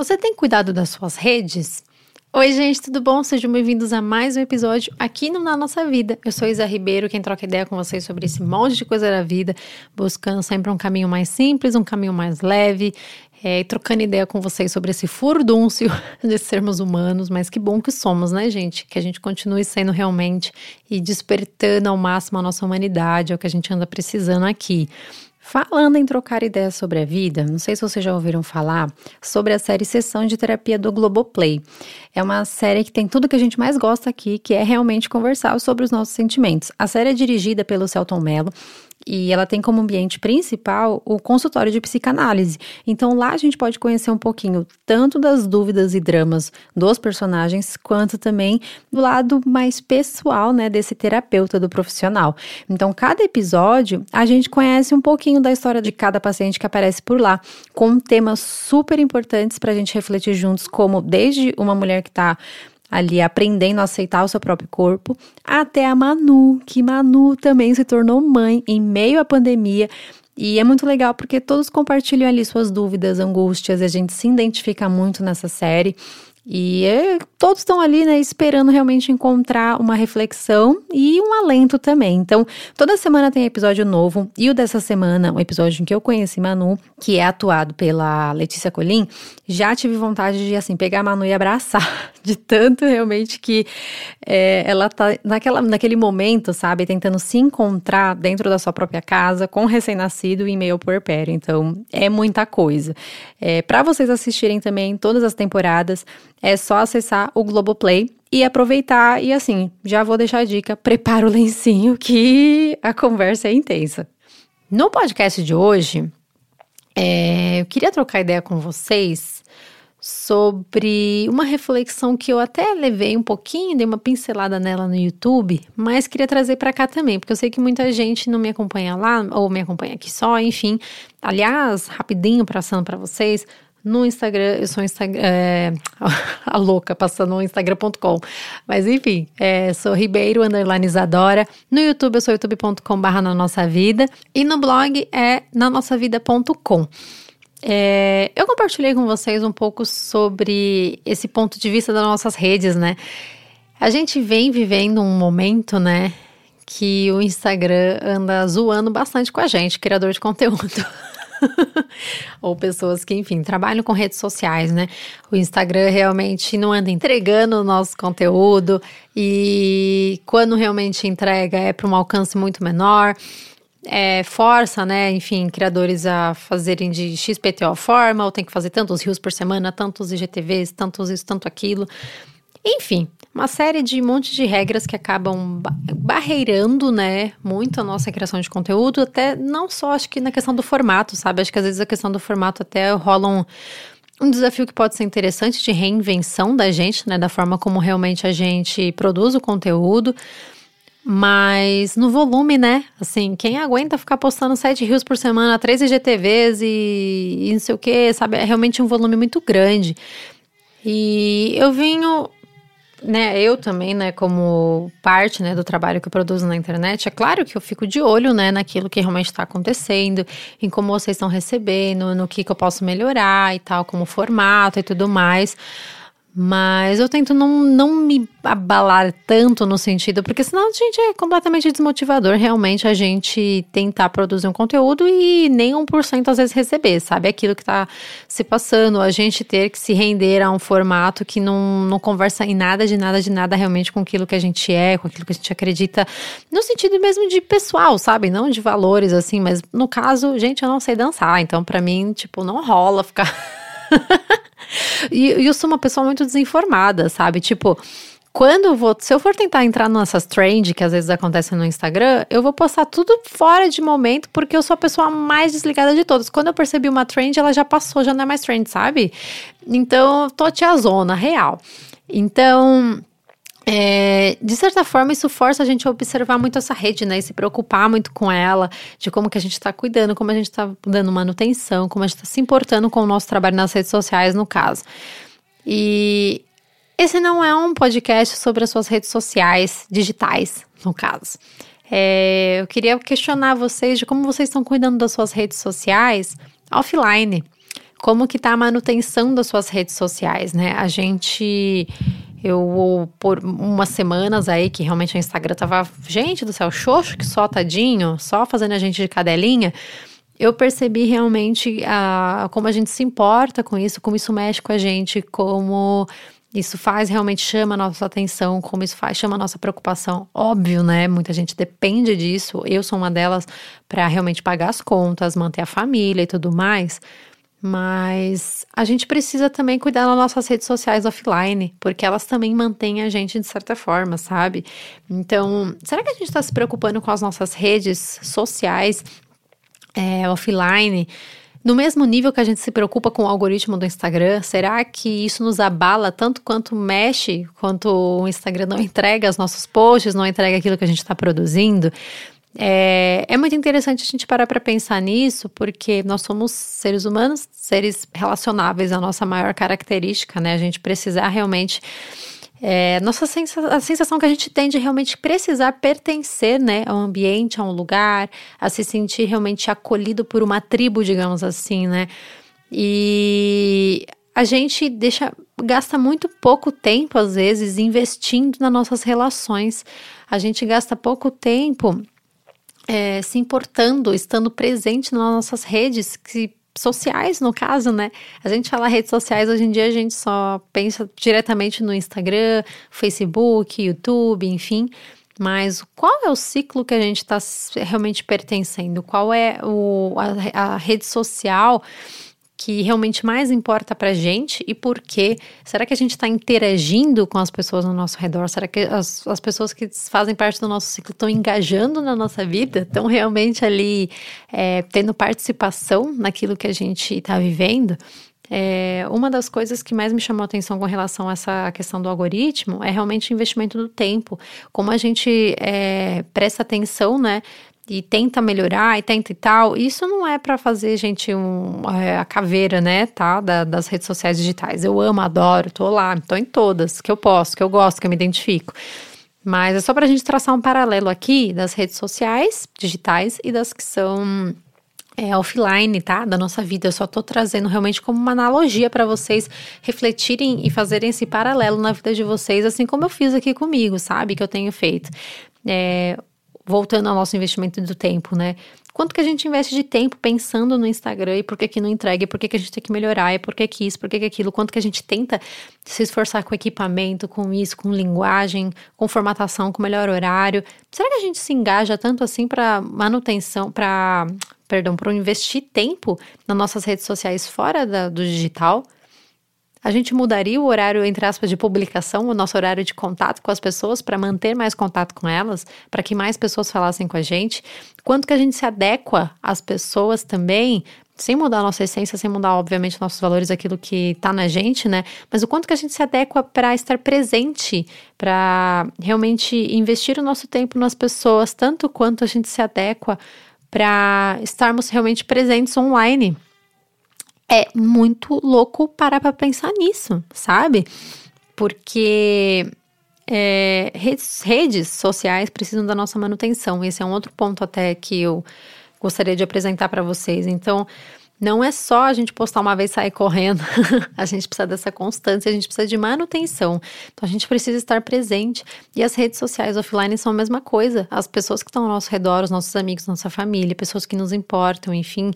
Você tem cuidado das suas redes? Oi, gente, tudo bom? Sejam bem-vindos a mais um episódio aqui no Na Nossa Vida. Eu sou Isa Ribeiro, quem troca ideia com vocês sobre esse monte de coisa da vida, buscando sempre um caminho mais simples, um caminho mais leve, é, trocando ideia com vocês sobre esse furdúncio de sermos humanos, mas que bom que somos, né, gente? Que a gente continue sendo realmente e despertando ao máximo a nossa humanidade, é o que a gente anda precisando aqui. Falando em trocar ideias sobre a vida, não sei se vocês já ouviram falar sobre a série Sessão de Terapia do Globoplay. É uma série que tem tudo que a gente mais gosta aqui, que é realmente conversar sobre os nossos sentimentos. A série é dirigida pelo Celton Mello e ela tem como ambiente principal o consultório de psicanálise. Então lá a gente pode conhecer um pouquinho tanto das dúvidas e dramas dos personagens, quanto também do lado mais pessoal, né, desse terapeuta do profissional. Então cada episódio a gente conhece um pouquinho da história de cada paciente que aparece por lá, com temas super importantes para a gente refletir juntos, como desde uma mulher que está ali aprendendo a aceitar o seu próprio corpo, até a Manu, que Manu também se tornou mãe em meio à pandemia. E é muito legal porque todos compartilham ali suas dúvidas, angústias, e a gente se identifica muito nessa série. E é, todos estão ali, né, esperando realmente encontrar uma reflexão e um alento também. Então, toda semana tem episódio novo. E o dessa semana, um episódio em que eu conheci Manu, que é atuado pela Letícia Colim, já tive vontade de, assim, pegar a Manu e abraçar. De tanto realmente que é, ela tá naquela, naquele momento, sabe, tentando se encontrar dentro da sua própria casa, com recém-nascido e meio puerpério. Então, é muita coisa. É, para vocês assistirem também todas as temporadas, é só acessar o Globoplay e aproveitar. E assim, já vou deixar a dica: prepara o lencinho que a conversa é intensa. No podcast de hoje, é, eu queria trocar ideia com vocês sobre uma reflexão que eu até levei um pouquinho, dei uma pincelada nela no YouTube, mas queria trazer para cá também, porque eu sei que muita gente não me acompanha lá ou me acompanha aqui só, enfim. Aliás, rapidinho passando para vocês, no Instagram, eu sou Instagram, é, a louca, passando no Instagram.com. Mas enfim, é, sou Ribeiro, underline Isadora. No YouTube, eu sou youtube.com barra na nossa vida. E no blog é na nossa vida.com. É, eu compartilhei com vocês um pouco sobre esse ponto de vista das nossas redes, né? A gente vem vivendo um momento, né, que o Instagram anda zoando bastante com a gente, criador de conteúdo. ou pessoas que, enfim, trabalham com redes sociais, né? O Instagram realmente não anda entregando o nosso conteúdo e quando realmente entrega é para um alcance muito menor. É, força, né, enfim, criadores a fazerem de XPTO forma, ou tem que fazer tantos rios por semana, tantos IGTVs, tantos isso, tanto aquilo. Enfim, uma série de monte de regras que acabam barreirando, né, muito a nossa criação de conteúdo, até não só acho que na questão do formato, sabe? Acho que às vezes a questão do formato até rola um, um desafio que pode ser interessante de reinvenção da gente, né, da forma como realmente a gente produz o conteúdo. Mas no volume, né? Assim, quem aguenta ficar postando sete rios por semana, três IGTVs e, e não sei o que, sabe? É realmente um volume muito grande. E eu venho né, eu também, né, como parte, né, do trabalho que eu produzo na internet, é claro que eu fico de olho, né, naquilo que realmente está acontecendo, em como vocês estão recebendo, no que, que eu posso melhorar e tal, como formato e tudo mais. Mas eu tento não, não me abalar tanto no sentido, porque senão a gente é completamente desmotivador realmente a gente tentar produzir um conteúdo e nem 1% às vezes receber, sabe? Aquilo que tá se passando, a gente ter que se render a um formato que não, não conversa em nada, de nada, de nada realmente com aquilo que a gente é, com aquilo que a gente acredita, no sentido mesmo de pessoal, sabe? Não de valores assim, mas no caso, gente, eu não sei dançar, então para mim, tipo, não rola ficar. e, e eu sou uma pessoa muito desinformada, sabe? Tipo, quando eu vou, se eu for tentar entrar nessas trends que às vezes acontecem no Instagram, eu vou postar tudo fora de momento, porque eu sou a pessoa mais desligada de todas. Quando eu percebi uma trend, ela já passou, já não é mais trend, sabe? Então, tô zona real. Então, é, de certa forma, isso força a gente a observar muito essa rede, né? E se preocupar muito com ela, de como que a gente está cuidando, como a gente está dando manutenção, como a gente está se importando com o nosso trabalho nas redes sociais, no caso. E esse não é um podcast sobre as suas redes sociais digitais, no caso. É, eu queria questionar vocês de como vocês estão cuidando das suas redes sociais offline como que tá a manutenção das suas redes sociais, né? A gente eu, por umas semanas aí, que realmente o Instagram tava, gente do céu, xoxo que só, tadinho, só fazendo a gente de cadelinha. Eu percebi realmente a, como a gente se importa com isso, como isso mexe com a gente, como isso faz realmente chama a nossa atenção, como isso faz chama a nossa preocupação. Óbvio, né? Muita gente depende disso. Eu sou uma delas para realmente pagar as contas, manter a família e tudo mais. Mas a gente precisa também cuidar das nossas redes sociais offline, porque elas também mantêm a gente de certa forma, sabe? Então, será que a gente está se preocupando com as nossas redes sociais é, offline? No mesmo nível que a gente se preocupa com o algoritmo do Instagram, será que isso nos abala tanto quanto mexe, quanto o Instagram não entrega os nossos posts, não entrega aquilo que a gente está produzindo? É, é muito interessante a gente parar para pensar nisso, porque nós somos seres humanos, seres relacionáveis, a nossa maior característica, né? A gente precisar realmente. É, nossa sensação, a sensação que a gente tem de realmente precisar pertencer, né, a um ambiente, a um lugar, a se sentir realmente acolhido por uma tribo, digamos assim, né? E a gente deixa, gasta muito pouco tempo, às vezes, investindo nas nossas relações. A gente gasta pouco tempo é, se importando, estando presente nas nossas redes que, sociais, no caso, né? A gente fala redes sociais, hoje em dia a gente só pensa diretamente no Instagram, Facebook, YouTube, enfim. Mas qual é o ciclo que a gente está realmente pertencendo? Qual é o, a, a rede social que realmente mais importa para gente e por quê? Será que a gente está interagindo com as pessoas ao nosso redor? Será que as, as pessoas que fazem parte do nosso ciclo estão engajando na nossa vida? Estão realmente ali é, tendo participação naquilo que a gente está vivendo? É, uma das coisas que mais me chamou a atenção com relação a essa questão do algoritmo é realmente o investimento do tempo. Como a gente é, presta atenção, né? E tenta melhorar e tenta e tal, isso não é para fazer, gente, um, é, a caveira, né, tá? Da, das redes sociais digitais. Eu amo, adoro, tô lá, tô em todas, que eu posso, que eu gosto, que eu me identifico. Mas é só pra gente traçar um paralelo aqui das redes sociais digitais e das que são é, offline, tá? Da nossa vida. Eu só tô trazendo realmente como uma analogia para vocês refletirem e fazerem esse paralelo na vida de vocês, assim como eu fiz aqui comigo, sabe? Que eu tenho feito. É, voltando ao nosso investimento do tempo, né? Quanto que a gente investe de tempo pensando no Instagram e por que que não entrega, e por que que a gente tem que melhorar, e por que que isso, por que que aquilo, quanto que a gente tenta se esforçar com equipamento, com isso, com linguagem, com formatação, com melhor horário. Será que a gente se engaja tanto assim para manutenção, para, perdão, para investir tempo nas nossas redes sociais fora da, do digital? A gente mudaria o horário, entre aspas, de publicação, o nosso horário de contato com as pessoas para manter mais contato com elas, para que mais pessoas falassem com a gente? Quanto que a gente se adequa às pessoas também, sem mudar a nossa essência, sem mudar, obviamente, nossos valores, aquilo que está na gente, né? Mas o quanto que a gente se adequa para estar presente, para realmente investir o nosso tempo nas pessoas, tanto quanto a gente se adequa para estarmos realmente presentes online é muito louco parar para pensar nisso, sabe? Porque é, redes, redes sociais precisam da nossa manutenção. Esse é um outro ponto até que eu gostaria de apresentar para vocês. Então, não é só a gente postar uma vez e sair correndo. a gente precisa dessa constância, a gente precisa de manutenção. Então a gente precisa estar presente. E as redes sociais offline são a mesma coisa. As pessoas que estão ao nosso redor, os nossos amigos, nossa família, pessoas que nos importam, enfim,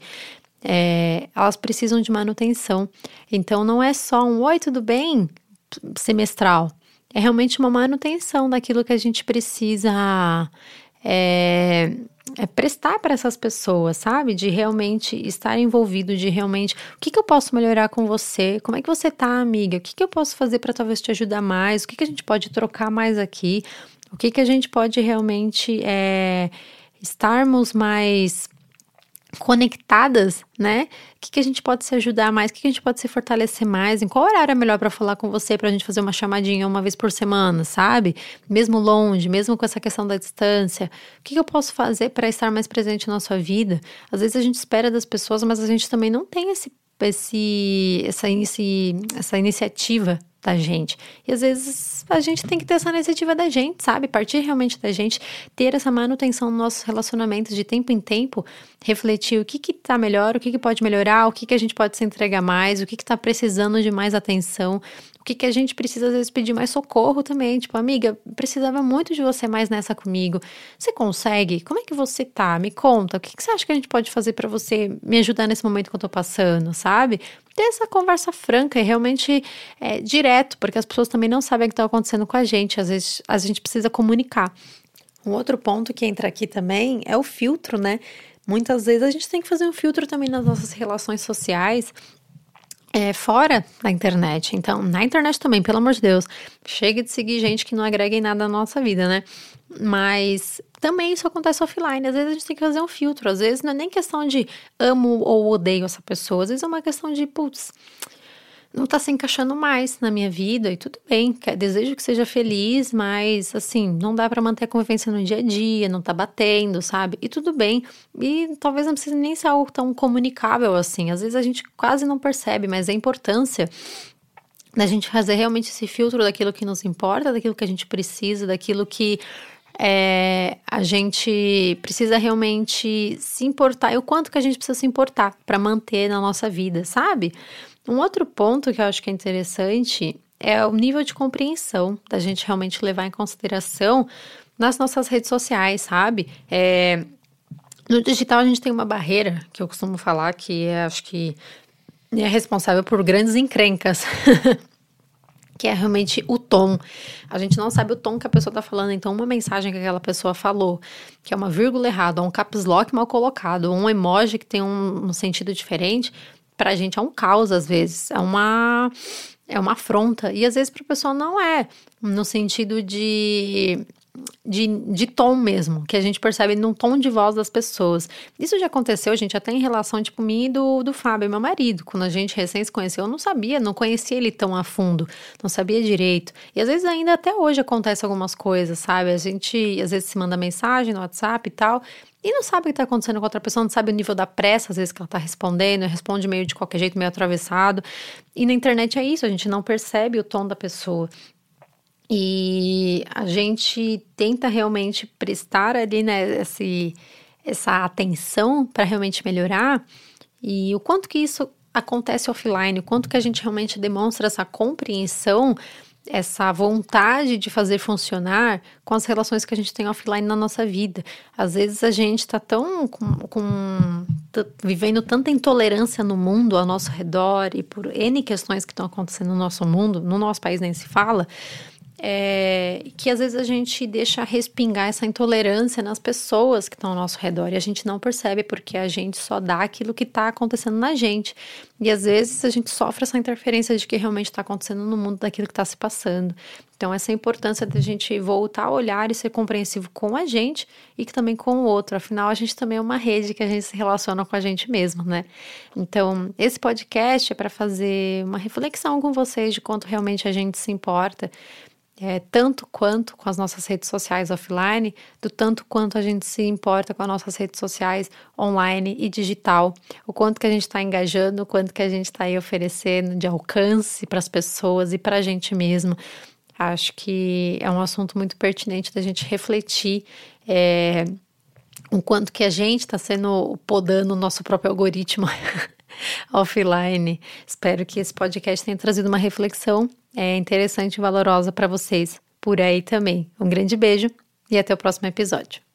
é, elas precisam de manutenção. Então não é só um oi, tudo bem? semestral. É realmente uma manutenção daquilo que a gente precisa é, é prestar para essas pessoas, sabe? De realmente estar envolvido, de realmente o que, que eu posso melhorar com você? Como é que você tá, amiga? O que, que eu posso fazer para talvez te ajudar mais? O que, que a gente pode trocar mais aqui? O que, que a gente pode realmente é, estarmos mais conectadas, né? O que, que a gente pode se ajudar mais? O que, que a gente pode se fortalecer mais? Em qual horário é melhor para falar com você para a gente fazer uma chamadinha uma vez por semana, sabe? Mesmo longe, mesmo com essa questão da distância. O que, que eu posso fazer para estar mais presente na sua vida? Às vezes a gente espera das pessoas, mas a gente também não tem esse, esse, essa, esse, essa iniciativa da gente. E às vezes a gente tem que ter essa iniciativa da gente, sabe? Partir realmente da gente, ter essa manutenção nos nossos relacionamentos de tempo em tempo, refletir o que que tá melhor, o que que pode melhorar, o que que a gente pode se entregar mais, o que que tá precisando de mais atenção, o que, que a gente precisa, às vezes, pedir mais socorro também. Tipo, amiga, precisava muito de você mais nessa comigo. Você consegue? Como é que você tá? Me conta. O que, que você acha que a gente pode fazer para você me ajudar nesse momento que eu tô passando, sabe? Ter essa conversa franca e realmente é, direto, porque as pessoas também não sabem o que tá acontecendo com a gente. Às vezes, a gente precisa comunicar. Um outro ponto que entra aqui também é o filtro, né? Muitas vezes a gente tem que fazer um filtro também nas nossas relações sociais é, fora da internet. Então, na internet também, pelo amor de Deus, chega de seguir gente que não agrega em nada na nossa vida, né? Mas também isso acontece offline. Às vezes a gente tem que fazer um filtro. Às vezes não é nem questão de amo ou odeio essa pessoa. Às vezes é uma questão de, putz, não tá se encaixando mais na minha vida e tudo bem, desejo que seja feliz, mas assim, não dá para manter a convivência no dia a dia, não tá batendo, sabe? E tudo bem. E talvez não precise nem ser algo tão comunicável assim. Às vezes a gente quase não percebe, mas a importância da gente fazer realmente esse filtro daquilo que nos importa, daquilo que a gente precisa, daquilo que é, a gente precisa realmente se importar e o quanto que a gente precisa se importar para manter na nossa vida, sabe? Um outro ponto que eu acho que é interessante é o nível de compreensão da gente realmente levar em consideração nas nossas redes sociais, sabe? É, no digital a gente tem uma barreira que eu costumo falar que é, acho que é responsável por grandes encrencas. que é realmente o tom. A gente não sabe o tom que a pessoa está falando, então uma mensagem que aquela pessoa falou, que é uma vírgula errada, um caps lock mal colocado, um emoji que tem um, um sentido diferente, pra gente é um caos às vezes, é uma é uma afronta e às vezes para a pessoa não é, no sentido de de, de tom mesmo, que a gente percebe no tom de voz das pessoas. Isso já aconteceu, gente, até em relação, tipo, mim e do, do Fábio, meu marido. Quando a gente recém se conheceu, eu não sabia, não conhecia ele tão a fundo, não sabia direito. E às vezes ainda até hoje acontece algumas coisas, sabe? A gente às vezes se manda mensagem no WhatsApp e tal, e não sabe o que está acontecendo com outra pessoa, não sabe o nível da pressa, às vezes, que ela está respondendo, responde meio de qualquer jeito, meio atravessado. E na internet é isso, a gente não percebe o tom da pessoa. E a gente tenta realmente prestar ali, né, esse, essa atenção para realmente melhorar. E o quanto que isso acontece offline, o quanto que a gente realmente demonstra essa compreensão essa vontade de fazer funcionar com as relações que a gente tem offline na nossa vida. Às vezes a gente está tão com, com vivendo tanta intolerância no mundo ao nosso redor e por N questões que estão acontecendo no nosso mundo, no nosso país nem se fala, é, que às vezes a gente deixa respingar essa intolerância nas pessoas que estão ao nosso redor e a gente não percebe porque a gente só dá aquilo que está acontecendo na gente. E às vezes a gente sofre essa interferência de que realmente está acontecendo no mundo daquilo que está se passando. Então, essa importância da gente voltar a olhar e ser compreensivo com a gente e que também com o outro. Afinal, a gente também é uma rede que a gente se relaciona com a gente mesmo, né? Então, esse podcast é para fazer uma reflexão com vocês de quanto realmente a gente se importa é, tanto quanto com as nossas redes sociais offline, do tanto quanto a gente se importa com as nossas redes sociais online e digital, o quanto que a gente está engajando, o quanto que a gente está aí oferecendo de alcance para as pessoas e para a gente mesmo. Acho que é um assunto muito pertinente da gente refletir é, o quanto que a gente está sendo podando o nosso próprio algoritmo offline. Espero que esse podcast tenha trazido uma reflexão é, interessante e valorosa para vocês por aí também. Um grande beijo e até o próximo episódio.